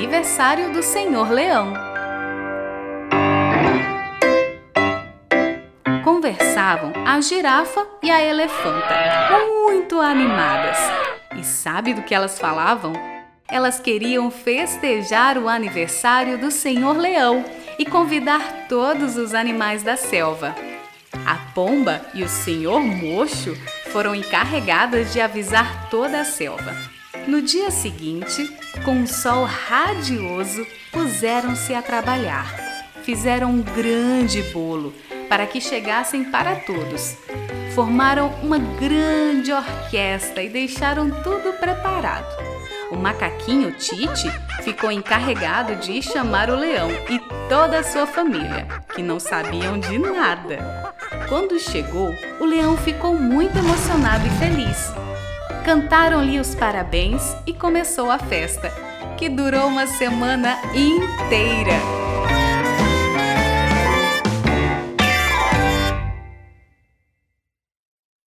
aniversário do Senhor Leão. Conversavam a girafa e a elefanta, muito animadas. E sabe do que elas falavam? Elas queriam festejar o aniversário do Senhor Leão e convidar todos os animais da selva. A pomba e o Senhor Mocho foram encarregadas de avisar toda a selva. No dia seguinte, com um sol radioso, puseram-se a trabalhar. Fizeram um grande bolo para que chegassem para todos. Formaram uma grande orquestra e deixaram tudo preparado. O macaquinho Tite ficou encarregado de chamar o leão e toda a sua família, que não sabiam de nada. Quando chegou, o leão ficou muito emocionado e feliz. Cantaram-lhe os parabéns e começou a festa, que durou uma semana inteira.